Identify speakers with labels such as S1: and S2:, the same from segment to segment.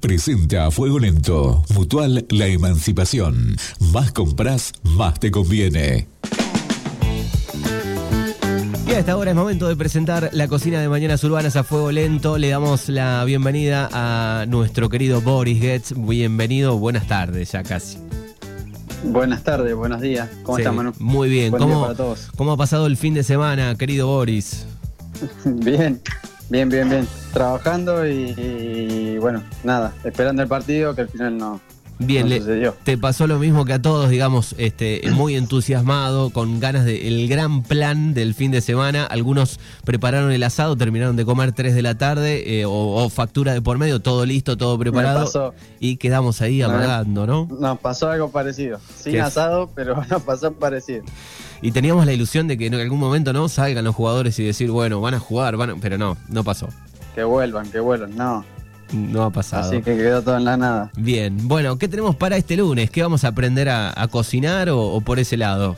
S1: Presenta a Fuego Lento. Mutual La Emancipación. Más compras, más te conviene.
S2: Y a esta hora es momento de presentar la cocina de Mañanas Urbanas a Fuego Lento. Le damos la bienvenida a nuestro querido Boris Getz. Bienvenido, buenas tardes ya casi.
S3: Buenas tardes, buenos días. ¿Cómo
S2: Sí,
S3: estás, Manu?
S2: Muy bien.
S3: Buen
S2: ¿Cómo,
S3: día para todos.
S2: ¿Cómo ha pasado el fin de semana, querido Boris?
S3: Bien, bien, bien, bien. Trabajando y, y, bueno, nada, esperando el partido que al final no,
S2: Bien, le-
S3: sucedió.
S2: te pasó lo mismo que a todos, digamos, este, muy entusiasmado, con ganas del gran plan del fin de semana. Algunos prepararon el asado, terminaron de comer 3 de la tarde, eh, o, o factura de por medio, todo listo, todo preparado.
S3: pasó.
S2: Y quedamos ahí amagando, ¿no?
S3: Nos pasó algo parecido. Sin asado, pero nos pasó parecido.
S2: Y teníamos la ilusión de que en algún momento no salgan los jugadores y decir, bueno, van a jugar, van a- pero no, no pasó.
S3: Que vuelvan, que vuelvan. No,
S2: No ha pasado.
S3: así que quedó todo en la nada.
S2: Bien, bueno, ¿qué tenemos para este lunes? ¿Qué vamos a aprender a, a cocinar o, o por ese lado?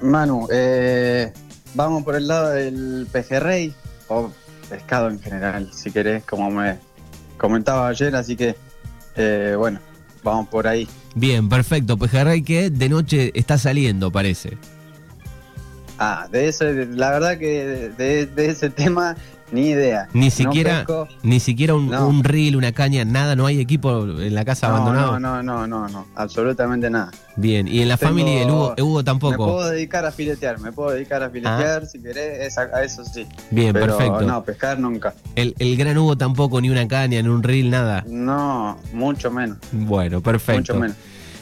S3: Manu, eh, vamos por el lado del pejerrey o pescado en general, si querés, como me comentaba ayer. Así que, eh, bueno, vamos por ahí.
S2: Bien, perfecto. Pejerrey que de noche está saliendo, parece.
S3: Ah, de eso, la verdad que de, de ese tema ni idea.
S2: Ni siquiera, ni siquiera un,
S3: No.
S2: un reel, una caña, nada, no hay equipo en la casa
S3: No,
S2: abandonado.
S3: no, no, no, no, no, absolutamente nada.
S2: Bien, y en la
S3: Tengo-
S2: familia, el Hugo, Hugo
S3: Me
S2: tampoco.
S3: puedo dedicar a filetear, me puedo dedicar a filetear si querés, a eso sí.
S2: Bien,
S3: Pero
S2: perfecto.
S3: no, pescar nunca.
S2: El, el gran Hugo tampoco, ni una caña, ni un reel, nada.
S3: No, mucho menos,
S2: Bueno, perfecto.
S3: mucho menos.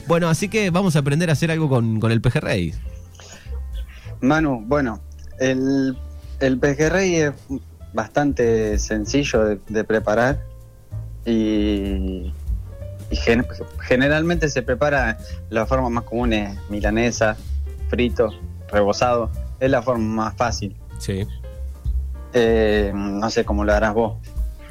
S2: Bueno, así que vamos a aprender a hacer algo con, con el pejerrey.
S3: Manu, bueno, el, el pejerrey es bastante sencillo de, de preparar y, y gen- generalmente se prepara la forma más común es milanesa, frito, rebozado, es la forma más fácil.
S2: Sí.
S3: Eh, no sé cómo lo harás vos,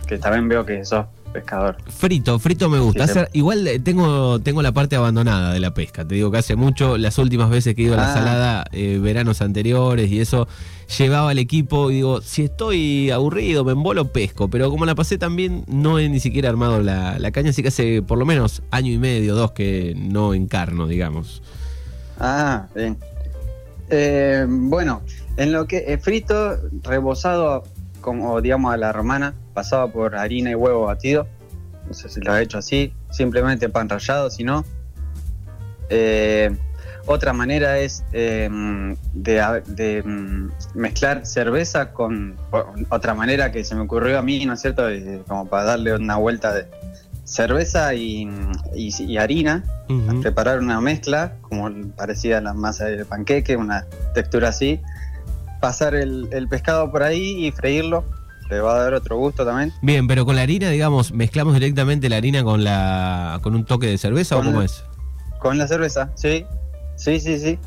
S3: que también veo que sos pescador.
S2: Frito, frito me gusta.
S3: Sí,
S2: igual eh, tengo, tengo la parte abandonada de la pesca. Te digo que hace mucho, las últimas veces que he ido a la
S3: Ah.
S2: salada, eh, veranos anteriores y eso, llevaba al equipo y digo, si estoy aburrido, me embolo, pesco. Pero como la pasé también, no he ni siquiera armado la, la caña, así que hace por lo menos año y medio, dos que no encarno, digamos.
S3: Ah, bien. Eh, bueno, en lo que es frito, rebozado, como digamos a la romana, pasado por harina y huevo batido. No sé si lo ha hecho así, simplemente pan rallado, si no. Eh, otra manera es eh, de, de, mm, mezclar cerveza con otra manera que se me ocurrió a mí, ¿no es cierto? Eh, como para darle una vuelta de cerveza y, y- y harina preparar una mezcla como parecida a la masa de panqueque, una textura así, pasar el, el pescado por ahí y freírlo, le va a dar otro gusto también.
S2: Bien, pero con la harina, digamos, mezclamos directamente la harina con la con un toque de cerveza o cómo es?
S3: Con la cerveza, sí, sí, sí, sí.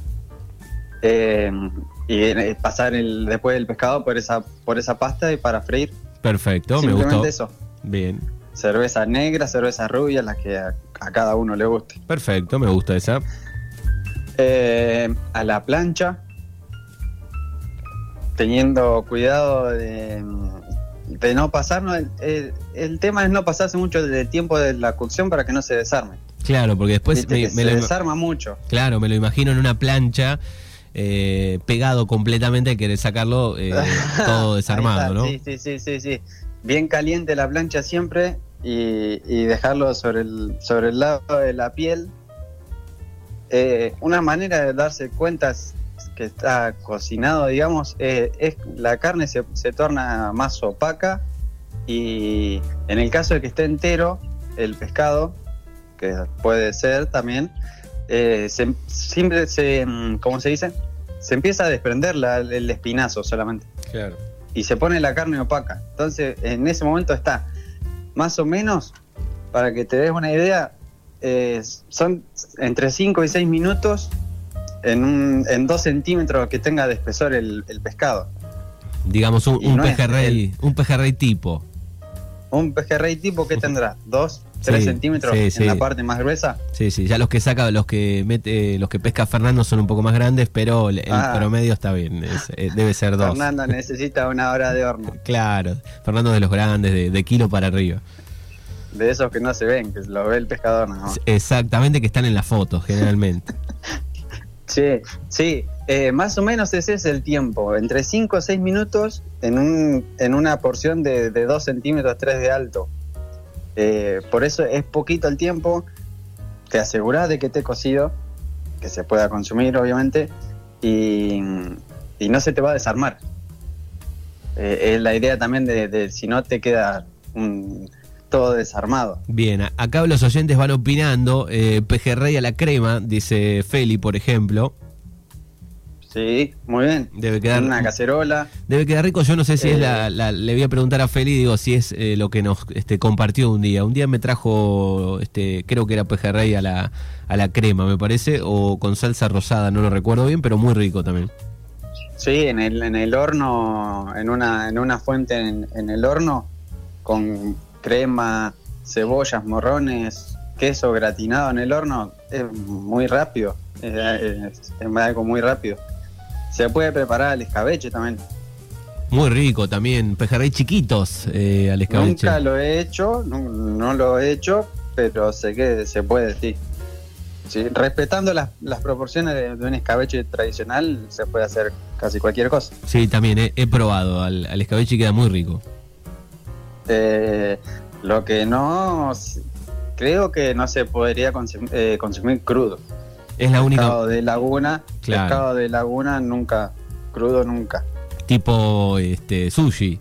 S3: Eh, y eh, pasar el, después el pescado por esa, por esa pasta y para freír.
S2: Perfecto, me
S3: Simplemente
S2: gustó.
S3: eso.
S2: Bien.
S3: Cerveza negra, cerveza rubia, la que a, a cada uno le guste.
S2: Perfecto, me gusta esa.
S3: Eh, a la plancha, teniendo cuidado de, de no pasarnos. El, el- el tema es no pasarse mucho del tiempo de la cocción para que no se desarme.
S2: Claro, porque después me, me
S3: se
S2: lo,
S3: desarma mucho.
S2: claro, me lo imagino en una plancha eh, pegado completamente, hay que sacarlo eh, todo desarmado, ¿no?
S3: Sí, sí, sí, sí, sí. Bien caliente la plancha siempre y, y dejarlo sobre el, sobre el lado de la piel. Eh, una manera de darse cuenta es que está cocinado, digamos, eh, es la carne se, se torna más opaca y en el caso de que esté entero, el pescado, que puede ser también, eh, se, siempre se, mm, ¿cómo se dice? Se empieza a desprender la- el espinazo solamente
S2: Claro.
S3: y se pone la carne opaca. Entonces, en ese momento está más o menos, para que te des una idea, eh, son entre 5 y 6 minutos en, un, en 2 centímetros que tenga de espesor el, el pescado.
S2: Digamos un,
S3: no
S2: pejerrey, un pejerrey tipo.
S3: Un pejerrey tipo que tendrá 2, 3
S2: Sí,
S3: centímetros
S2: sí,
S3: en
S2: sí.
S3: la parte más gruesa.
S2: Sí, sí, ya los que saca, los que mete, los que pesca Fernando son un poco más grandes, pero el,
S3: Ah.
S2: promedio está bien, es- eh, debe ser dos.
S3: Fernando necesita una hora de horno.
S2: Claro, Fernando es de los grandes, de, de kilo para arriba.
S3: de esos que no se ven, que lo ve el pescador. ¿no?
S2: Exactamente, que están en las fotos generalmente.
S3: Sí, sí, eh, más o menos ese es el tiempo, entre 5 o 6 minutos en, un, en una porción de, de 2 centímetros, 3 de alto. Eh, por eso es poquito el tiempo, te aseguras de que esté cocido, que se pueda consumir obviamente, y, y no se te va a desarmar. Eh, es la idea también de, de si no te queda un, todo desarmado.
S2: Bien, acá los oyentes van opinando, eh, pejerrey a la crema, dice Feli, por ejemplo.
S3: Sí, muy bien.
S2: Debe quedar
S3: una cacerola.
S2: Debe quedar rico. Yo no sé si es
S3: Eh.
S2: la, Le voy a preguntar a Feli, digo, si es eh, lo que nos este, compartió un día. Un día me trajo, este, creo que era pejerrey a la, a la crema, me parece, o con salsa rosada, no lo recuerdo bien, pero muy rico también.
S3: Sí, en el, en el horno, en una, en una fuente en, en el horno, con crema, cebollas, morrones, queso gratinado en el horno, es muy rápido. Es, es- es algo muy rápido. Se puede preparar el escabeche también.
S2: Muy rico también, pejerrey chiquitos eh, al escabeche.
S3: Nunca lo he hecho, no, no lo he hecho, pero sé que se puede, sí. Sí, respetando las, las proporciones de, de un escabeche tradicional, se puede hacer casi cualquier cosa.
S2: Sí, también he, he probado al, al escabeche y queda muy rico.
S3: Eh, lo que no, creo que no se podría consum- eh, consumir crudo.
S2: Es la única
S3: Pescado de laguna,
S2: Claro.
S3: pescado de laguna nunca, crudo nunca.
S2: tipo este sushi.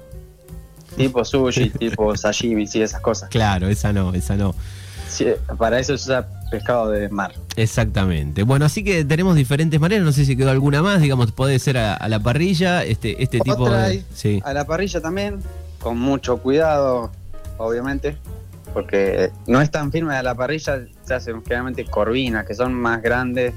S3: Tipo sushi, tipo sashimi, sí, esas cosas.
S2: Claro, esa no, esa no.
S3: Sí, para eso se usa pescado de mar.
S2: Exactamente. Bueno, así que tenemos diferentes maneras. No sé si quedó alguna más. Digamos, puede ser a, a la parrilla, este, este tipo de. Sí.
S3: A la parrilla también, con mucho cuidado, obviamente, porque no es tan firme a la parrilla, se hacen generalmente corvinas, que son más grandes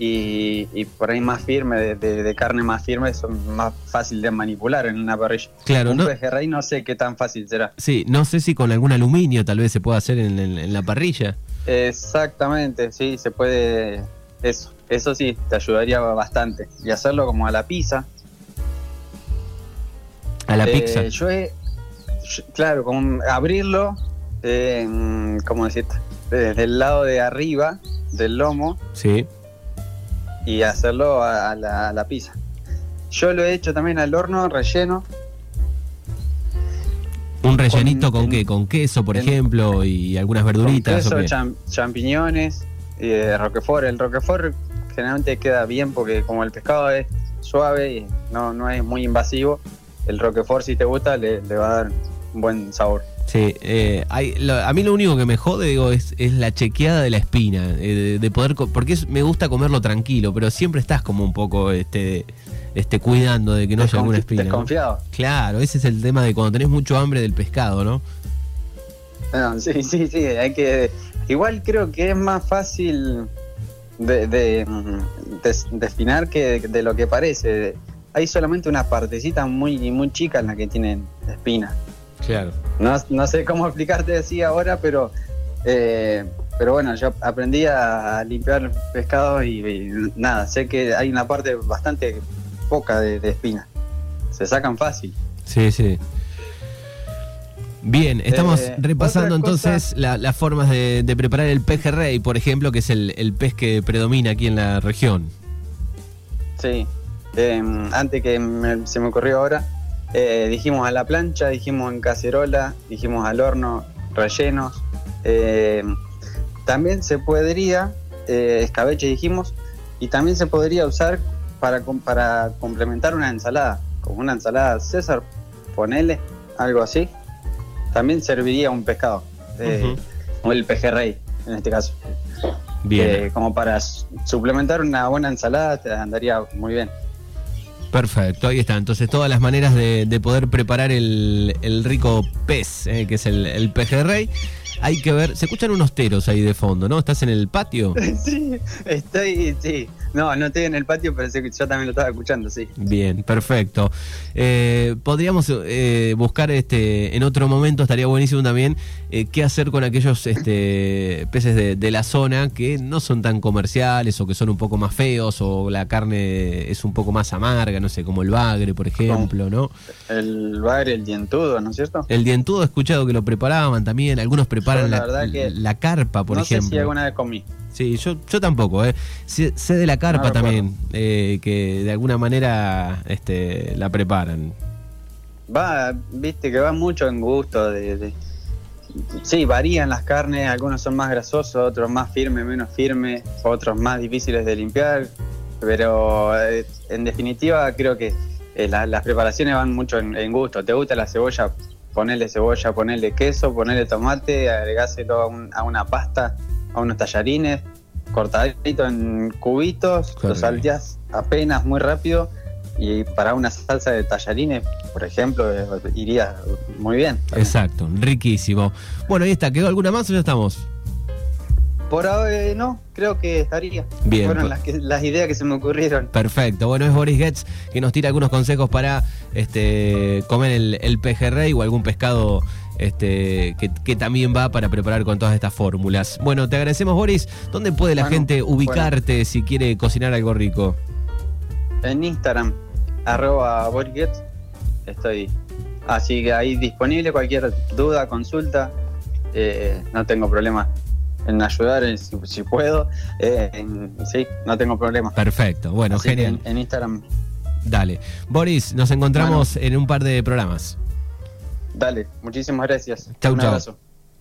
S3: y, y por ahí más firme, de, de- de carne más firme, son más fácil de manipular en una parrilla.
S2: Claro,
S3: Un
S2: no,
S3: pejerrey no sé qué tan fácil será.
S2: sí, no sé si con algún aluminio tal vez se pueda hacer en, en- en la parrilla.
S3: Exactamente, sí, se puede, eso, eso sí, te ayudaría bastante. Y hacerlo como a la pizza,
S2: A la
S3: Eh,
S2: pizza.
S3: Yo he, claro, como abrirlo, eh, ¿cómo decirte? Desde el lado de arriba del lomo
S2: Sí.
S3: y hacerlo a, a la, a la pizza. Yo lo he hecho también al horno relleno.
S2: Un rellenito
S3: con-
S2: con, qué? Con queso, por
S3: en-
S2: ejemplo, y algunas
S3: Con
S2: verduritas. ¿o
S3: queso,
S2: qué?
S3: cham- champiñones, y eh, roquefort. El roquefort generalmente queda bien porque como el pescado es suave y no, no es muy invasivo, el roquefort si te gusta le, le va a dar un buen sabor.
S2: Sí, eh, hay- lo- a mí lo único que me jode, digo, es, es la chequeada de la espina, eh, de, de poder, porque es- me gusta comerlo tranquilo, pero siempre estás como un poco, este, este, cuidando de que no haya alguna espina. Claro, ese es el tema de cuando tenés mucho hambre del pescado, ¿no?
S3: No, sí, sí, sí, hay que... Igual creo que es más fácil de, de, mm, que de, lo que parece. Hay solamente una partecita muy, muy chica en la que tienen espinas.
S2: Claro.
S3: No, no sé cómo explicarte así ahora, pero eh, pero bueno, yo aprendí a limpiar pescado y, y nada, sé que hay una parte bastante poca de, de espina. Se sacan fácil.
S2: Sí, sí. Bien, estamos
S3: Eh,
S2: repasando entonces la- las formas de, de preparar el pejerrey, por ejemplo, que es el, el pez que predomina aquí en la región.
S3: Sí. Eh, antes que me- se me ocurrió ahora, eh, dijimos a la plancha, dijimos en cacerola, dijimos al horno, rellenos. Eh, también se podría, eh, escabeche dijimos, y también se podría usar para, para complementar una ensalada, como una ensalada César, ponele, algo así. También serviría un pescado, eh, o el pejerrey en este caso.
S2: Bien,
S3: Eh, como para su- suplementar una buena ensalada te andaría muy bien.
S2: Perfecto, ahí está. Entonces todas las maneras de, de poder preparar el, rico pez, eh, que es el, el pejerrey. Hay que ver, se escuchan unos teros ahí de fondo, ¿no? ¿Estás en el patio?
S3: Sí, estoy, sí. No, no estoy en el patio, pero yo también lo estaba escuchando, sí.
S2: Bien, perfecto. Eh, podríamos eh, buscar este en otro momento, estaría buenísimo también, eh, qué hacer con aquellos este, peces de, de la zona que no son tan comerciales o que son un poco más feos o la carne es un poco más amarga, no sé, como el bagre, por ejemplo, ¿no?
S3: El bagre, el dientudo, ¿no es cierto?
S2: El dientudo he escuchado que lo preparaban también, algunos preparan
S3: Yo la
S2: la,
S3: verdad que
S2: la carpa, por
S3: no
S2: ejemplo.
S3: sé si alguna vez comí.
S2: Sí, yo, yo tampoco, ¿eh? Sé, sé de la carpa también, eh, que de alguna manera este, la preparan.
S3: Va, viste que va mucho en gusto de, de- Sí, varían las carnes, algunos son más grasosos, otros más firmes, menos firmes, otros más difíciles de limpiar, pero eh, en definitiva creo que eh, la- las preparaciones van mucho en, en gusto. ¿Te gusta la cebolla? Ponerle cebolla, ponerle queso, ponerle tomate, agregáselo a, un- a una pasta, a unos tallarines, cortadito en cubitos,
S2: Qué
S3: lo
S2: rico.
S3: salteás apenas muy rápido y para una salsa de tallarines, por ejemplo, eh, iría muy bien.
S2: Exacto, riquísimo. Bueno, ahí está, ¿quedó alguna más o ya estamos?
S3: Por ahora eh, no, creo que estaría.
S2: Bien,
S3: Fueron
S2: pues.
S3: las, que- las ideas que se me ocurrieron.
S2: Perfecto. Bueno, es Boris Getz que nos tira algunos consejos para este, comer el, el pejerrey o algún pescado este, que, que también va para preparar con todas estas fórmulas. Bueno, te agradecemos, Boris. ¿Dónde puede la
S3: Bueno,
S2: gente ubicarte si quiere cocinar algo rico?
S3: En Instagram, arroba Borget, estoy. Así que ahí disponible cualquier duda, consulta. eh, no tengo problema en ayudar si, si puedo. eh, en- sí, no tengo problema.
S2: Perfecto. Bueno,
S3: Así
S2: genial.
S3: En, en Instagram,
S2: Dale. Boris, nos encontramos en un par de programas.
S3: Dale. Muchísimas gracias.
S2: Chau,
S3: Un
S2: chau.
S3: abrazo.